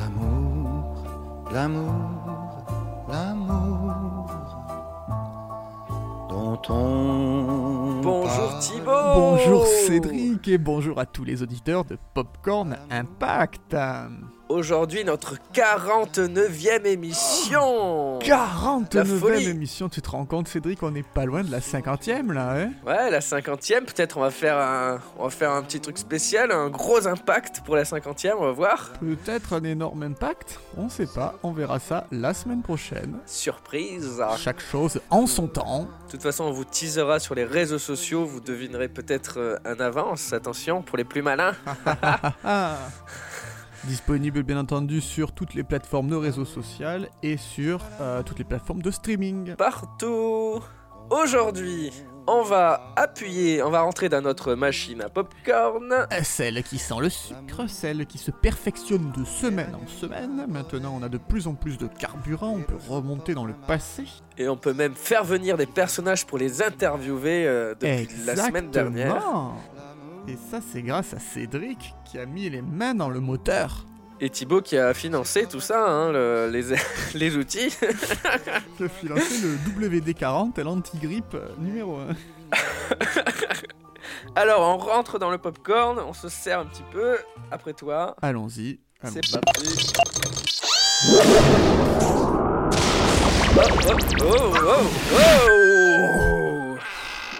L'amour, l'amour, l'amour dont on Bonjour parle. Thibaut Bonjour Cédric et bonjour à tous les auditeurs de Popcorn Impact. Aujourd'hui notre 49e émission La 49e folie. émission, tu te rends compte Cédric, on n'est pas loin de la 50e là, hein? Ouais, la 50e, peut-être on va faire un on va faire un petit truc spécial, un gros impact pour la 50e, on va voir. Peut-être un énorme impact, on sait pas, on verra ça la semaine prochaine. Surprise. Chaque chose en son temps. De toute façon, on vous teasera sur les réseaux sociaux, vous devinerez peut-être euh, un avance, attention pour les plus malins. Disponible bien entendu sur toutes les plateformes de réseaux sociaux et sur euh, toutes les plateformes de streaming. Partout. Aujourd'hui, on va appuyer, on va rentrer dans notre machine à popcorn. Euh, Celle qui sent le sucre, celle qui se perfectionne de semaine en semaine. Maintenant, on a de plus en plus de carburant, on peut remonter dans le passé. Et on peut même faire venir des personnages pour les interviewer euh, depuis la semaine dernière. Et ça, c'est grâce à Cédric qui a mis les mains dans le moteur. Et Thibaut qui a financé tout ça, hein, le- les, les outils. Qui a financé le WD-40, l'anti-grippe euh, numéro 1. Alors on rentre dans le popcorn, on se sert un petit peu. Après toi, Allons-y. c'est parti. Oh, oh, oh, oh, oh.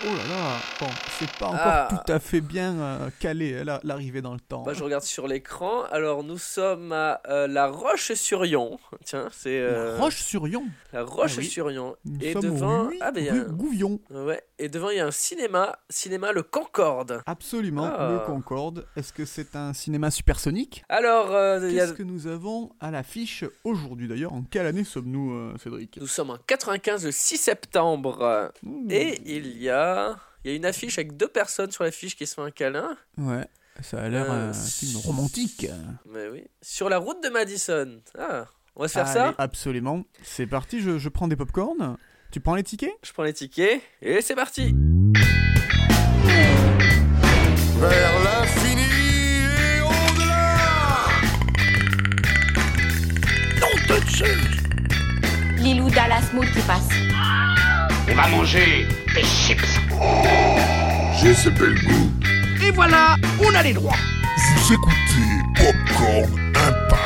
Oh là là, bon, c'est pas encore Ah. tout à fait bien euh, calé euh, la- l'arrivée dans le temps. Bah, je regarde sur l'écran. Alors nous sommes à euh, La Roche-sur-Yon. Tiens, c'est euh, Roche-sur-Yon. La Roche-sur-Yon. Nous Et devant, ah ben, rue Gouvion. Ouais. Et devant il y a un cinéma, cinéma le Concorde. Absolument, Ah. le Concorde. Est-ce que c'est un cinéma supersonique? Alors euh, a- Qu'est-ce que nous avons à l'affiche aujourd'hui d'ailleurs? En quelle année sommes-nous, euh, Cédric? Nous sommes en 95 le 6 septembre. Et il y a il y a une affiche avec deux personnes sur l'affiche qui se font un câlin. Ouais, ça a l'air Euh, un film romantique. Mais oui. Sur la route de Madison. Ah, on va se faire Allez, ça? Absolument. C'est parti, je, je prends des popcorn. Tu prends les tickets? Je prends les tickets et c'est parti. vers l'infini et au-delà. Lilou Dallas Mood qui passe. On va manger des chips. J'ai ce bel goût. Et voilà, on a les droits. Vous écoutez Popcorn Impact.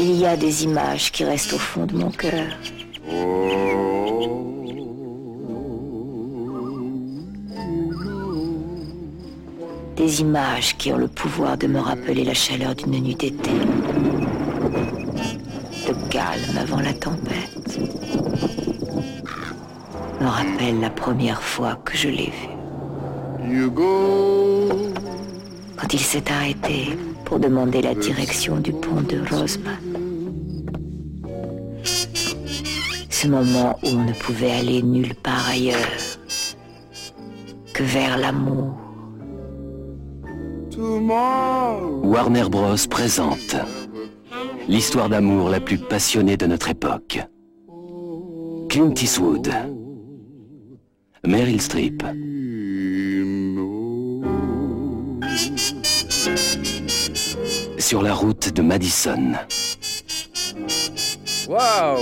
Il y a des images qui restent au fond de mon cœur. Des images qui ont le pouvoir de me rappeler la chaleur d'une nuit d'été. Le calme avant la tempête. Me rappelle la première fois que je l'ai vu. You go. Quand il s'est arrêté pour demander la direction du pont de Roseman. Ce moment où on ne pouvait aller nulle part ailleurs que vers l'amour. Warner Bros. présente l'histoire d'amour la plus passionnée de notre époque. Clint Eastwood, Meryl Streep, sur la route de Madison. Waouh,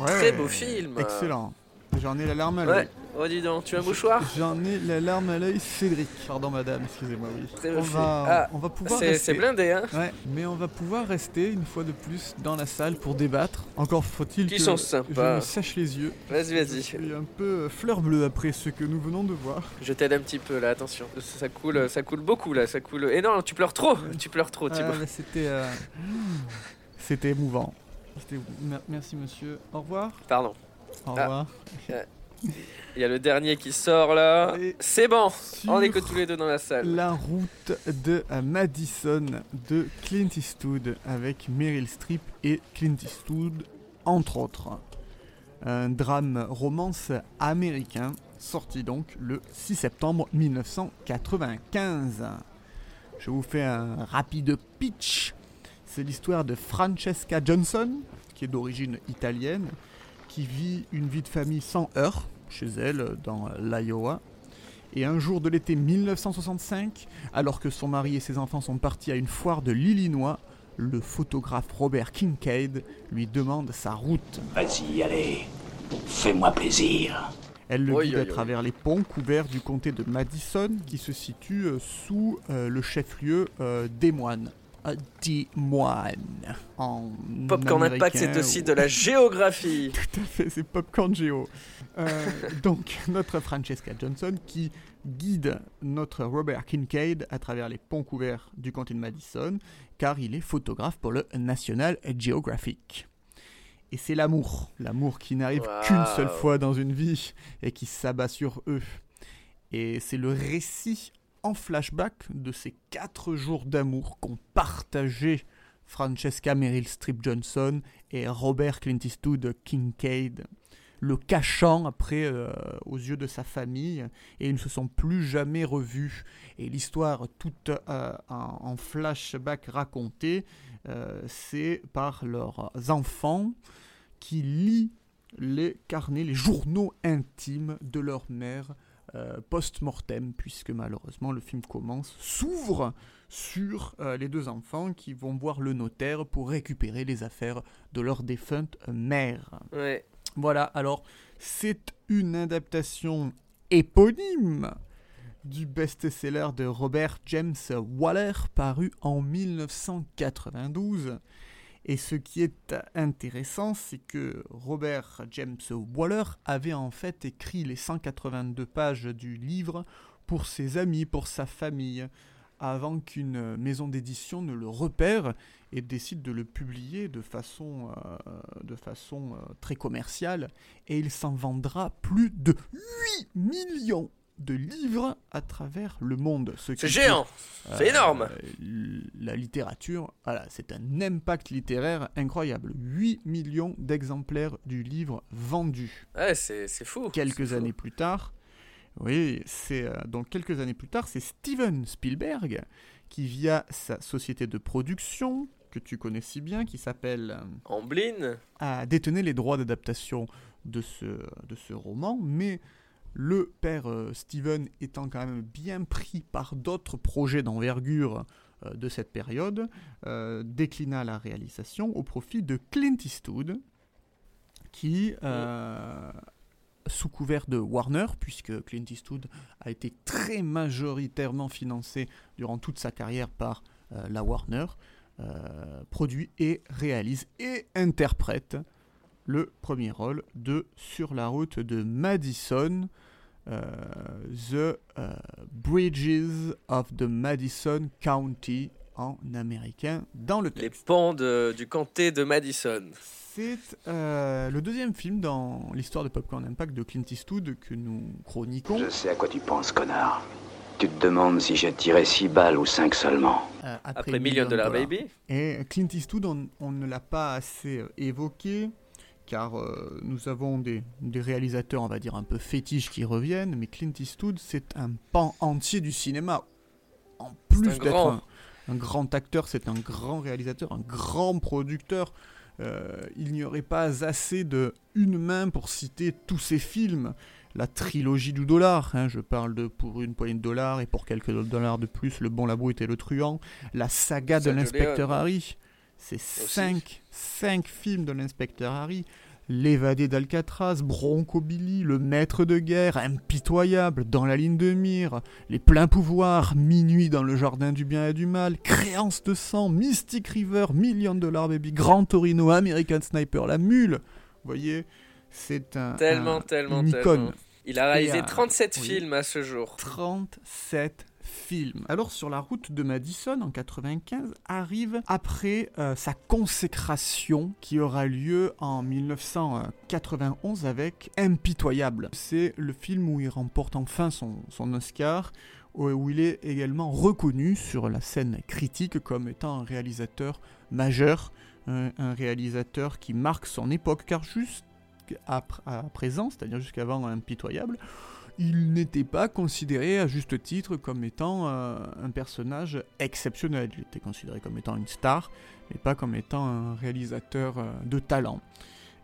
Ouais. très beau film. Excellent. J'en ai la larme à l'œil. Ouais. Oh dis donc, tu as un mouchoir? J'en ai la larme à l'œil, Cédric. Pardon, madame, excusez-moi, oui. Très On beau film. va, Ah, on va pouvoir C'est rester. c'est blindé, hein Ouais, mais on va pouvoir rester une fois de plus dans la salle pour débattre. Encore faut-il que sont je me sèche les yeux. Vas-y, Je vas-y. suis un peu euh, fleur bleue après ce que nous venons de voir. Je t'aide un petit peu là, attention. Ça coule, ça coule beaucoup là, ça coule. Et non, tu pleures trop, tu pleures trop, Thibaut. c'était, euh, c'était émouvant. Merci monsieur. Au revoir. Pardon. Au Ah. revoir. Il y a le dernier qui sort là. C'est bon, on est que tous les deux dans la salle. La route de euh, Madison de Clint Eastwood avec Meryl Streep et Clint Eastwood entre autres. Un drame romance américain sorti donc le 6 septembre 1995. Je vous fais un rapide pitch. C'est l'histoire de Francesca Johnson, qui est d'origine italienne, qui vit une vie de famille sans heurts, chez elle, dans l'Iowa. Et un jour de l'été 1965, alors que son mari et ses enfants sont partis à une foire de l'Illinois, le photographe Robert Kincaid lui demande sa route. Vas-y, allez. Fais-moi plaisir. Elle le guide à travers les ponts couverts du comté de Madison, qui se situe euh, sous euh, le chef-lieu euh, des moines. Euh, des moines. En Popcorn Impact, c'est aussi de la géographie. Tout à fait, c'est Popcorn Geo. Euh, donc, notre Francesca Johnson qui guide notre Robert Kincaid à travers les ponts couverts du comté de Madison, car il est photographe pour le National Geographic. Et c'est l'amour, l'amour qui n'arrive qu'une seule fois dans une vie et qui s'abat sur eux. Et c'est le récit en flashback de ces quatre jours d'amour qu'ont partagé Francesca Meryl Streep Johnson et Robert Clint Eastwood Kincaid, le cachant après euh, aux yeux de sa famille, et ils ne se sont plus jamais revus. Et l'histoire toute euh, en, flashback racontée, euh, c'est par leurs enfants qui lisent les carnets, les journaux intimes de leur mère euh, post-mortem, puisque malheureusement le film commence, s'ouvre sur euh, les deux enfants qui vont voir le notaire pour récupérer les affaires de leur défunte mère. Ouais. Voilà, alors c'est une adaptation éponyme du best-seller de Robert James Waller paru en 1992. Et ce qui est intéressant, c'est que Robert James Waller avait en fait écrit les 182 pages du livre pour ses amis, pour sa famille, avant qu'une maison d'édition ne le repère et décide de le publier de façon, euh, de façon euh, très commerciale. Et il s'en vendra plus de 8 millions de livres à travers le monde. ce C'est géant. C'est énorme. l- La littérature, voilà, c'est un impact littéraire incroyable. 8 millions d'exemplaires du livre vendus Ouais, c'est fou. quelques fou. années plus tard, oui, c'est euh, donc quelques années plus tard, c'est Steven Spielberg qui via sa société de production que tu connais si bien, qui s'appelle euh, Amblin. a détenu les droits d'adaptation de ce, de ce roman, mais le père euh, Steven étant quand même bien pris par d'autres projets d'envergure euh, de cette période, euh, déclina la réalisation au profit de Clint Eastwood, qui, sous couvert de Warner, puisque Clint Eastwood a été très majoritairement financé durant toute sa carrière par la Warner, produit et réalise et interprète le premier rôle de Sur la route de Madison, euh, The euh, Bridges of the Madison County en américain dans le Les texte. pans de- du comté de Madison. C'est euh, le deuxième film dans l'histoire de Popcorn Impact de Clint Eastwood que nous chroniquons. Je sais à quoi tu penses, connard. Tu te demandes si j'ai tiré 6 balles ou 5 seulement. euh, Après Million Dollar Baby. Et Clint Eastwood, on, on ne l'a pas assez euh, évoqué, car euh, nous avons des, des réalisateurs, on va dire, un peu fétiches qui reviennent, mais Clint Eastwood, c'est un pan entier du cinéma. En plus d'être un, un grand acteur, c'est un grand réalisateur, un grand producteur. Euh, il n'y aurait pas assez de une main pour citer tous ses films. La trilogie du dollar, hein, je parle de pour une poignée de dollars et pour quelques dollars de plus, Le Bon, la Brute et le Truand. La saga de l'inspecteur. Harry. C'est cinq, cinq films de l'inspecteur Harry. L'évadé d'Alcatraz, Bronco Billy, Le maître de guerre, Impitoyable, Dans la ligne de mire, Les pleins pouvoirs, Minuit dans le jardin du bien et du mal, Créance de sang, Mystic River, Million Dollar Baby, Grand Torino, American Sniper, La Mule. Vous voyez, c'est un, Tellement, un- tellement, une tellement. icône. Il a réalisé Et, euh, 37 oui. films à ce jour. 37 Alors sur la route de Madison en 95 arrive après euh, sa consécration qui aura lieu en 1991 avec Impitoyable. C'est le film où il remporte enfin son, Oscar où il est également reconnu sur la scène critique comme étant un réalisateur majeur, un, réalisateur qui marque son époque car juste à présent, c'est-à-dire jusqu'avant Impitoyable, il n'était pas considéré à juste titre comme étant euh, un personnage exceptionnel. Il était considéré comme étant une star, mais pas comme étant un réalisateur euh, de talent.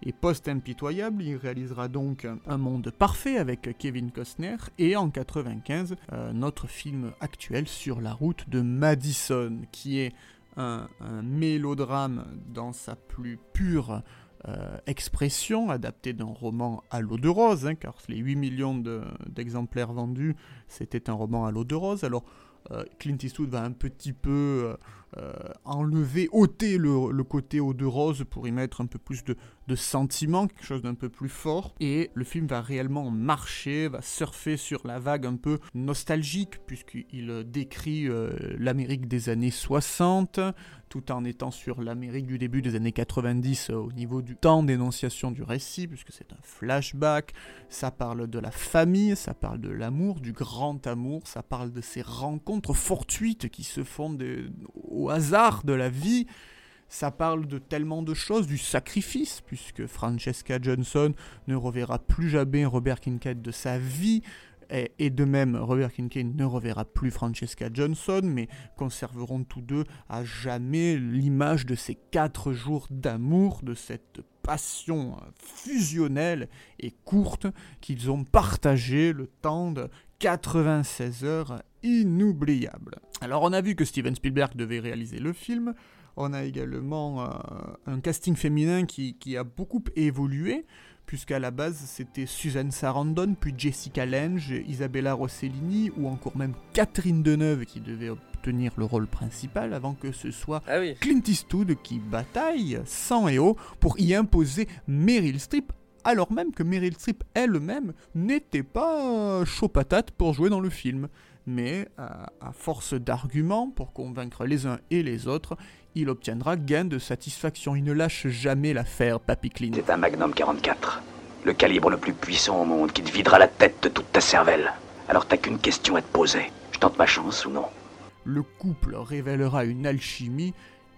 Et post-impitoyable, il réalisera donc Un monde parfait avec Kevin Costner et en 95 euh, notre film actuel sur la route de Madison, qui est un, un mélodrame dans sa plus pure euh, expression, adapté d'un roman à l'eau de rose, hein, car les 8 millions de- d'exemplaires vendus, c'était un roman à l'eau de rose. Alors, euh, Clint Eastwood va un petit peu euh, enlever, ôter le, côté eau de rose pour y mettre un peu plus de, sentiment, quelque chose d'un peu plus fort. Et le film va réellement marcher, va surfer sur la vague un peu nostalgique, puisqu'il euh, décrit euh, l'Amérique des années 60, tout en étant sur l'Amérique du début des années 90 euh, au niveau du temps d'énonciation du récit, puisque c'est un flashback, ça parle de la famille, ça parle de l'amour, du grand amour, ça parle de ces rencontres fortuites qui se font au hasard de la vie, ça parle de tellement de choses, du sacrifice, puisque Francesca Johnson ne reverra plus jamais Robert Kincaid de sa vie, et, de même, Robert Kincaid ne reverra plus Francesca Johnson, mais conserveront tous deux à jamais l'image de ces quatre jours d'amour, de cette passion fusionnelle et courte qu'ils ont partagé le temps de 96 heures inoubliables. Alors on a vu que Steven Spielberg devait réaliser le film, on a également euh, un casting féminin qui, qui a beaucoup évolué, puisqu'à la base c'était Suzanne Sarandon, puis Jessica Lange, Isabella Rossellini, ou encore même Catherine Deneuve qui devait obtenir le rôle principal, avant que ce soit Ah oui. Clint Eastwood qui bataille sang et eau pour y imposer Meryl Streep, alors même que Meryl Streep elle-même n'était pas chaud patate pour jouer dans le film. Mais à, force d'arguments pour convaincre les uns et les autres, il obtiendra gain de satisfaction. Il ne lâche jamais l'affaire Papy Clint. C'est un Magnum 44. Le calibre le plus puissant au monde qui te videra la tête de toute ta cervelle. Alors t'as qu'une question à te poser. Je tente ma chance ou non? Le couple révélera une alchimie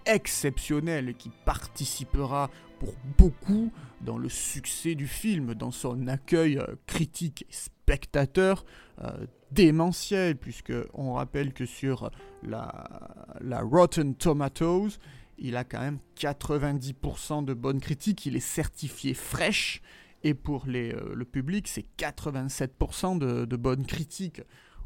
exceptionnelle qui participera pour beaucoup dans le succès du film, dans son accueil euh, critique et spectateur euh, démentiel, puisque on rappelle que sur la, la Rotten Tomatoes, il a quand même 90% de bonnes critiques, il est certifié fraîche, et pour les, euh, le public, c'est 87% de, de bonnes critiques.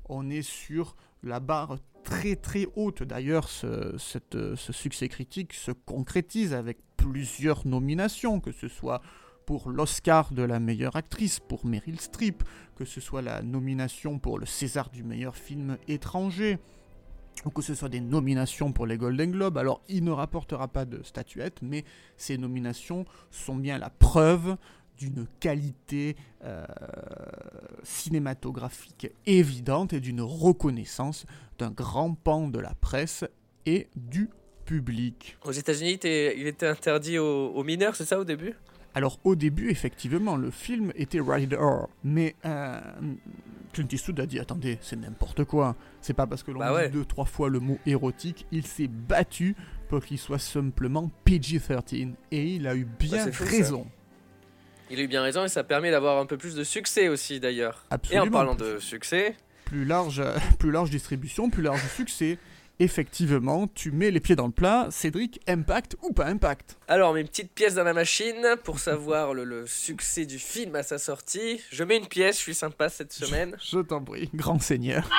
On est sur la barre très très haute. D'ailleurs, ce, ce succès critique se concrétise avec plusieurs nominations, que ce soit pour l'Oscar de la meilleure actrice, pour Meryl Streep, que ce soit la nomination pour le César du meilleur film étranger, ou que ce soit des nominations pour les Golden Globes. Alors, il ne rapportera pas de statuette, mais ces nominations sont bien la preuve d'une qualité euh, cinématographique évidente et d'une reconnaissance d'un grand pan de la presse et du public. Aux États-Unis, il était interdit aux mineurs, c'est ça au début? Alors au début, effectivement, le film était rated R, mais euh, Clint Eastwood a dit attendez, c'est n'importe quoi. C'est pas parce que l'on Bah dit ouais. deux trois fois le mot érotique, il s'est battu pour qu'il soit simplement PG-13 et il a eu bien Bah, fou, ça. raison. Il a eu bien raison et ça permet d'avoir un peu plus de succès aussi d'ailleurs. Et en parlant de succès, plus large, euh, plus large distribution, plus large succès. Effectivement, tu mets les pieds dans le plat, Cédric, impact ou pas impact? Alors mes petites pièces dans la machine pour savoir le, le succès du film à sa sortie. Je mets une pièce, je suis sympa cette semaine. Je t'en prie, grand seigneur.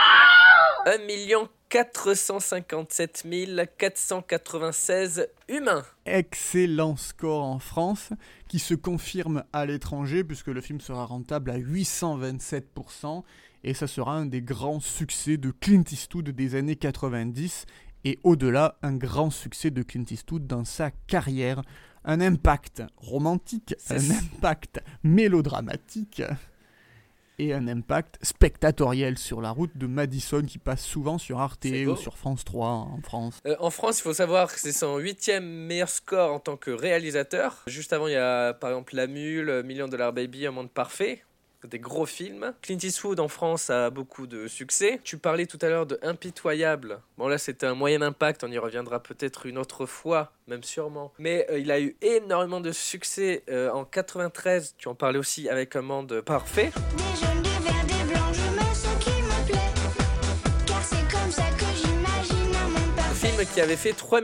1 457 496 humains. Excellent score en France, qui se confirme à l'étranger, puisque le film sera rentable à 827%, et ça sera un des grands succès de Clint Eastwood des années 90, et au-delà, un grand succès de Clint Eastwood dans sa carrière. Un impact romantique, un impact mélodramatique, et un impact spectatoriel sur la route de Madison qui passe souvent sur Arte ou sur France 3 en France. Euh, en France, il faut savoir que c'est son huitième meilleur score en tant que réalisateur. Juste avant, il y a par exemple La Mule, Million Dollar Baby, Un Monde Parfait. Des gros films. Clint Eastwood en France a beaucoup de succès. Tu parlais tout à l'heure de Impitoyable. Bon là c'était un moyen impact, on y reviendra peut-être une autre fois, même sûrement. Mais euh, il a eu énormément de succès euh, en 93. Tu en parlais aussi avec Un Monde Parfait. Qui avait fait 3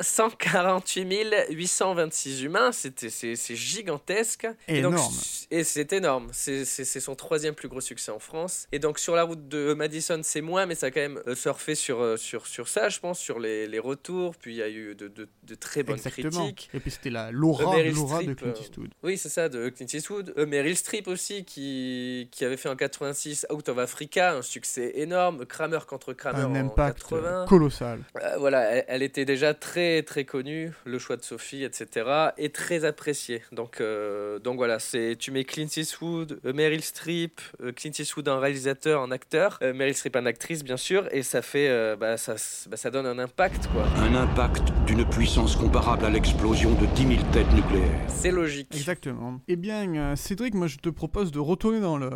148 826 humains. C'était, c'est, c'est gigantesque. Et donc, Énorme. et c'est énorme. C'est, c'est- c'est son troisième plus gros succès en France. Et donc, sur la route de Madison, c'est moins, mais ça a quand même euh, surfé sur, euh, sur, sur ça, je pense, sur les, les retours. Puis il y a eu de, de, de très bonnes Exactement. critiques. Et puis c'était la l'aura, l'aura de Clint euh, Eastwood. Oui, c'est ça, de Clint Eastwood. Euh, Meryl Streep aussi, qui, qui avait fait en 86 Out of Africa, un succès énorme. Kramer contre Kramer Un en impact 80. euh, colossal. Euh, voilà, elle, elle était déjà très très connue, le choix de Sophie, etc. Et très appréciée. Donc, euh, donc voilà, c'est tu mets Clint Eastwood, euh, Meryl Streep, euh, Clint Eastwood en réalisateur, en acteur, euh, Meryl Streep en actrice bien sûr, et ça fait, euh, bah, ça, bah, ça donne un impact quoi. Un impact d'une puissance comparable à l'explosion de 10 000 têtes nucléaires. C'est logique. Exactement. Eh bien, Cédric, moi je te propose de retourner dans le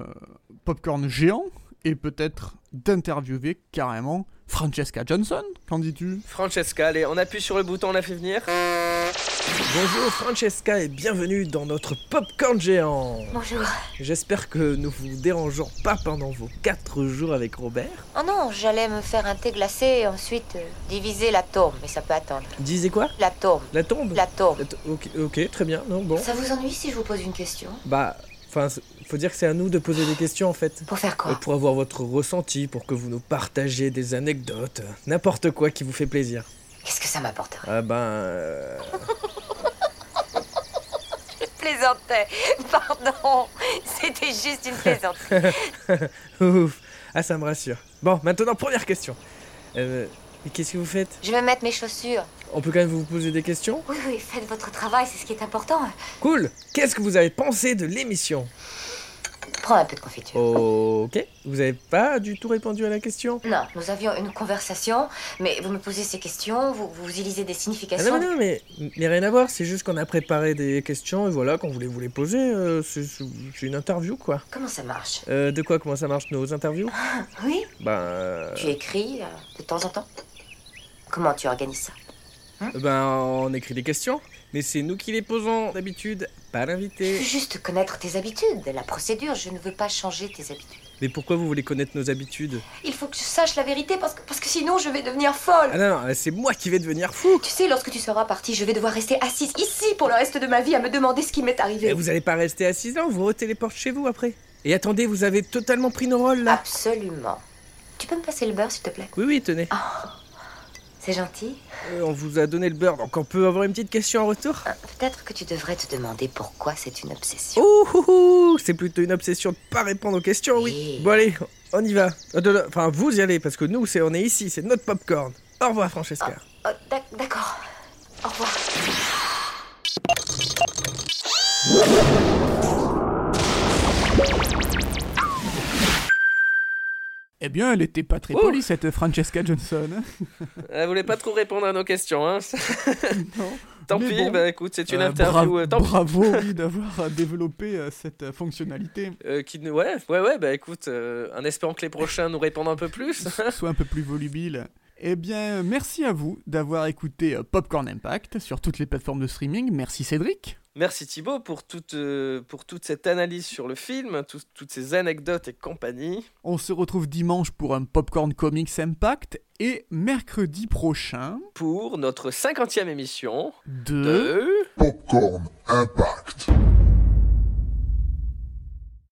popcorn géant et peut-être d'interviewer carrément Francesca Johnson. Qu'en dis-tu? Francesca, allez, on appuie sur le bouton, on la fait venir. Bonjour Francesca et bienvenue dans notre popcorn géant. Bonjour. J'espère que nous vous dérangeons pas pendant vos 4 jours avec Robert. Oh non, j'allais me faire un thé glacé et ensuite euh, diviser l'atome, mais ça peut attendre. Disais quoi? La tombe L'atome. La to- ok, ok, très bien, non, bon. Ça vous ennuie si je vous pose une question? Bah, enfin, faut dire que c'est à nous de poser des questions en fait. Pour faire quoi Euh, Pour avoir votre ressenti, pour que vous nous partagiez des anecdotes, n'importe quoi qui vous fait plaisir. Qu'est-ce que ça m'apporterait Ah ben... euh, Je plaisantais. Pardon. C'était juste une plaisanterie. Ouf. Ah, ça me rassure. Bon, maintenant, première question. Euh, qu'est-ce que vous faites? Je vais mettre mes chaussures. On peut quand même vous poser des questions? Oui, oui, faites votre travail, c'est ce qui est important. Cool Qu'est-ce que vous avez pensé de l'émission? Prends un peu de confiture. Ok. Vous avez pas du tout répondu à la question? Non, nous avions une conversation, mais vous me posez ces questions, vous, vous y lisez des ah significations. non, mais non, mais, mais rien à voir, c'est juste qu'on a préparé des questions et voilà, qu'on voulait vous les poser. euh, c'est c'est une interview, quoi. Comment ça marche? Euh, de quoi Comment ça marche nos interviews? Oui Ben. euh, Tu écris euh, de temps en temps? Comment tu organises ça? Ben, on écrit des questions, mais c'est nous qui les posons d'habitude, pas Je l'invité. veux juste connaître tes habitudes, la procédure, je ne veux pas changer tes habitudes. Mais pourquoi vous voulez connaître nos habitudes? Il faut que je sache la vérité parce que, parce que sinon je vais devenir folle. Ah non, non, c'est moi qui vais devenir fou Tu sais, lorsque tu seras parti, je vais devoir rester assise ici pour le reste de ma vie à me demander ce qui m'est Et arrivé. vous allez pas rester assis là, on vous retéléporte chez vous après. Et attendez, vous avez totalement pris nos rôles là Absolument. Tu peux me passer le beurre, s'il te plaît? Oui, oui, tenez. C'est gentil. Euh, on vous a donné le beurre, donc on peut avoir une petite question en retour? Ah, Peut-être que tu devrais te demander pourquoi c'est une obsession. Ouh, ouh, ouh, c'est plutôt une obsession de pas répondre aux questions, oui. Bon allez, on y va. Euh, Enfin, vous y allez, parce que nous, c'est, on est ici, c'est notre popcorn. Au revoir, Francesca. Oh, d'ac- D'accord. Au revoir. Eh bien, elle était pas très polie, cette Francesca Johnson. hein. Elle voulait pas trop répondre à nos questions, hein. Non. Tant pis, bon. bah écoute, c'est une Euh, interview. bra- euh, tant bravo, oui, d'avoir euh, développé euh, cette fonctionnalité. Qui, ouais, ouais, ouais, bah écoute, en espérant que les prochains nous répondent un peu plus. soit un peu plus volubile. Eh bien, merci à vous d'avoir écouté Popcorn Impact sur toutes les plateformes de streaming. Merci Cédric. Merci Thibaut pour toute, euh, pour toute cette analyse sur le film, tout- toutes ces anecdotes et compagnie. On se retrouve dimanche pour un Popcorn Comics Impact et mercredi prochain Pour notre cinquantième émission de... de... Popcorn Impact.